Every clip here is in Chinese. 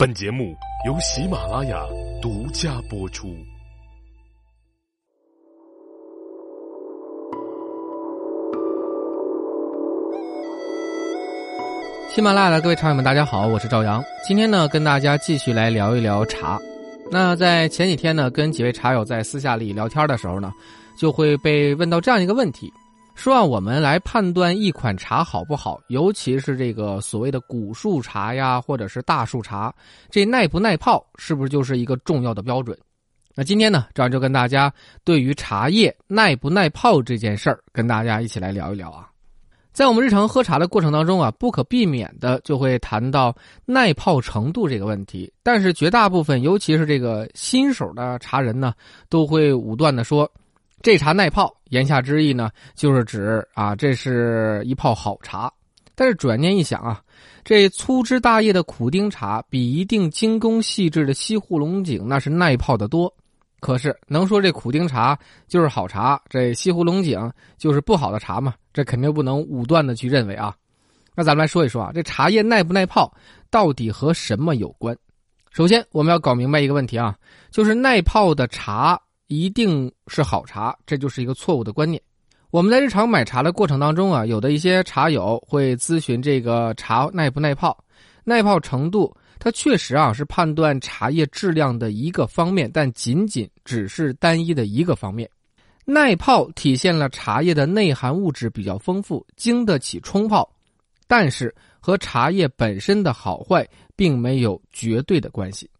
本节目由喜马拉雅独家播出。喜马拉雅的各位茶友们，大家好，我是赵阳。今天呢，跟大家继续来聊一聊茶。那在前几天呢，跟几位茶友在私下里聊天的时候呢，就会被问到这样一个问题：说啊，我们来判断一款茶好不好，尤其是这个所谓的古树茶呀，或者是大树茶，这耐不耐泡，是不是就是一个重要的标准？那今天呢，这样就跟大家对于茶叶耐不耐泡这件事儿，跟大家一起来聊一聊啊。在我们日常喝茶的过程当中啊，不可避免的就会谈到耐泡程度这个问题。但是绝大部分，尤其是这个新手的茶人呢，都会武断的说，这茶耐泡。言下之意呢，就是指啊，这是一泡好茶。但是转念一想啊，这粗枝大叶的苦丁茶比一定精工细致的西湖龙井那是耐泡的多。可是能说这苦丁茶就是好茶，这西湖龙井就是不好的茶吗？这肯定不能武断的去认为啊。那咱们来说一说啊，这茶叶耐不耐泡到底和什么有关？首先我们要搞明白一个问题啊，就是耐泡的茶一定是好茶，这就是一个错误的观念。我们在日常买茶的过程当中啊，有的一些茶友会咨询这个茶耐不耐泡，耐泡程度。它确实啊是判断茶叶质量的一个方面，但仅仅只是单一的一个方面。耐泡体现了茶叶的内含物质比较丰富，经得起冲泡，但是和茶叶本身的好坏并没有绝对的关系。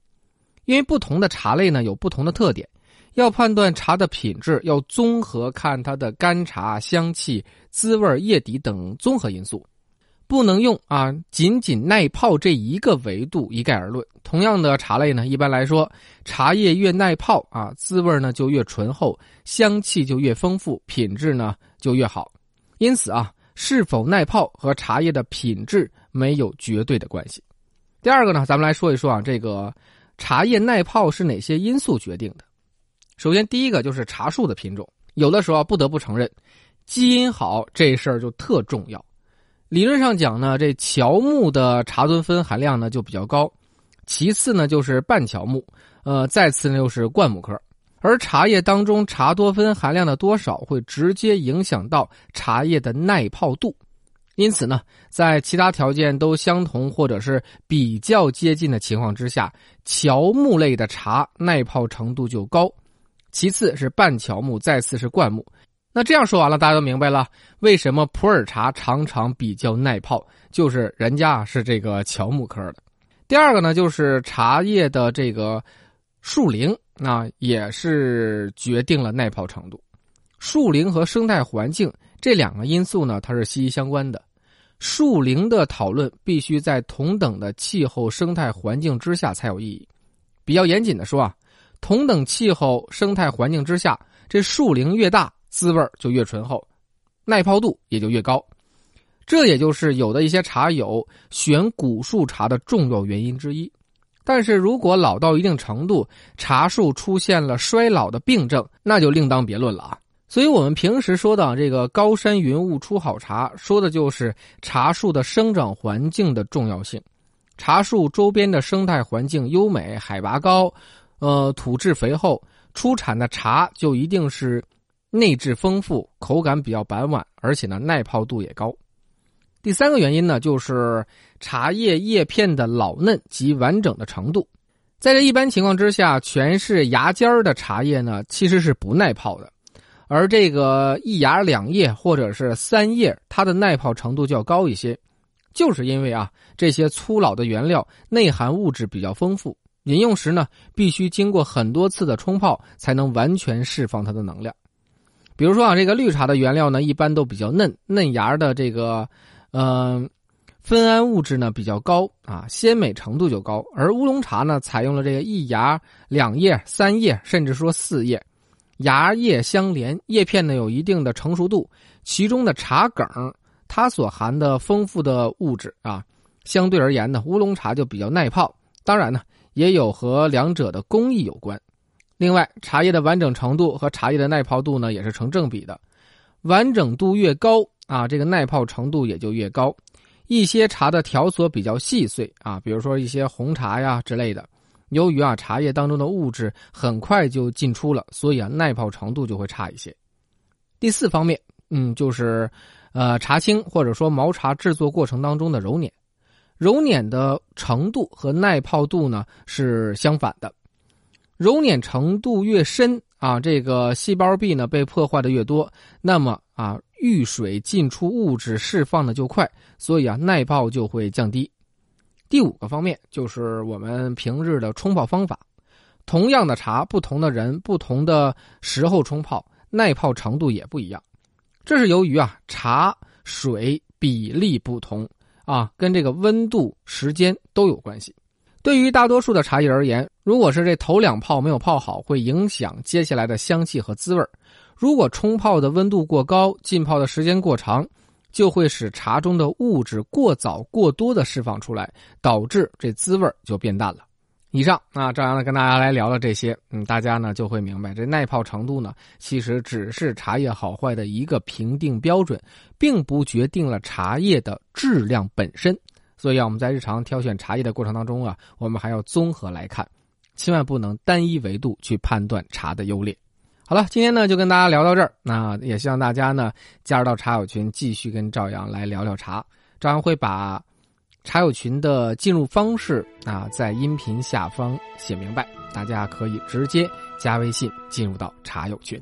因为不同的茶类呢有不同的特点，要判断茶的品质，要综合看它的干茶、香气、滋味、叶底等综合因素。不能用啊，仅仅耐泡这一个维度一概而论。同样的茶类呢，一般来说，茶叶越耐泡啊，滋味呢就越醇厚，香气就越丰富，品质呢就越好。因此啊，是否耐泡和茶叶的品质没有绝对的关系。第二个呢，咱们来说一说啊，这个茶叶耐泡是哪些因素决定的？首先，第一个就是茶树的品种，有的时候不得不承认，基因好这事儿就特重要。理论上讲呢，这乔木的茶多酚含量呢就比较高，其次呢就是半乔木，呃，再次呢又是灌木科。而茶叶当中茶多酚含量的多少会直接影响到茶叶的耐泡度，因此呢，在其他条件都相同或者是比较接近的情况之下，乔木类的茶耐泡程度就高，其次是半乔木，再次是灌木。那这样说完了，大家都明白了为什么普洱茶常常比较耐泡，就是人家是这个乔木科的。第二个呢，就是茶叶的这个树龄，那也是决定了耐泡程度。树龄和生态环境这两个因素呢，它是息息相关的。树龄的讨论必须在同等的气候生态环境之下才有意义。比较严谨的说啊，同等气候生态环境之下，这树龄越大。滋味就越醇厚，耐泡度也就越高，这也就是有的一些茶友选古树茶的重要原因之一。但是如果老到一定程度，茶树出现了衰老的病症，那就另当别论了啊。所以我们平时说的这个高山云雾出好茶，说的就是茶树的生长环境的重要性。茶树周边的生态环境优美，海拔高，呃，土质肥厚，出产的茶就一定是。内质丰富，口感比较板碗，而且呢耐泡度也高。第三个原因呢，就是茶叶叶片的老嫩及完整的程度。在这一般情况之下，全是芽尖儿的茶叶呢，其实是不耐泡的。而这个一芽两叶或者是三叶，它的耐泡程度就要高一些，就是因为啊这些粗老的原料内含物质比较丰富，饮用时呢必须经过很多次的冲泡，才能完全释放它的能量。比如说啊，这个绿茶的原料呢，一般都比较嫩，嫩芽的这个，嗯，酚胺物质呢比较高啊，鲜美程度就高。而乌龙茶呢，采用了这个一芽两叶、三叶，甚至说四叶，芽叶相连，叶片呢有一定的成熟度，其中的茶梗它所含的丰富的物质啊，相对而言呢，乌龙茶就比较耐泡。当然呢，也有和两者的工艺有关。另外，茶叶的完整程度和茶叶的耐泡度呢，也是成正比的。完整度越高啊，这个耐泡程度也就越高。一些茶的条索比较细碎啊，比如说一些红茶呀之类的。由于啊茶叶当中的物质很快就进出了，所以啊耐泡程度就会差一些。第四方面，嗯，就是呃茶青或者说毛茶制作过程当中的揉捻，揉捻的程度和耐泡度呢是相反的。揉捻程度越深啊，这个细胞壁呢被破坏的越多，那么啊遇水进出物质释放的就快，所以啊耐泡就会降低。第五个方面就是我们平日的冲泡方法，同样的茶，不同的人、不同的时候冲泡，耐泡程度也不一样。这是由于啊茶水比例不同啊，跟这个温度、时间都有关系。对于大多数的茶叶而言，如果是这头两泡没有泡好，会影响接下来的香气和滋味如果冲泡的温度过高，浸泡的时间过长。就会使茶中的物质过早、过多的释放出来，导致这滋味就变淡了。以上那，赵阳呢跟大家来聊了这些，嗯，大家呢就会明白，这耐泡程度呢，其实只是茶叶好坏的一个评定标准，并不决定了茶叶的质量本身。所以啊，我们在日常挑选茶叶的过程当中啊，我们还要综合来看，千万不能单一维度去判断茶的优劣。好了，今天呢就跟大家聊到这儿。那也希望大家呢加入到茶友群，继续跟赵阳来聊聊茶。赵阳会把茶友群的进入方式啊在音频下方写明白，大家可以直接加微信进入到茶友群。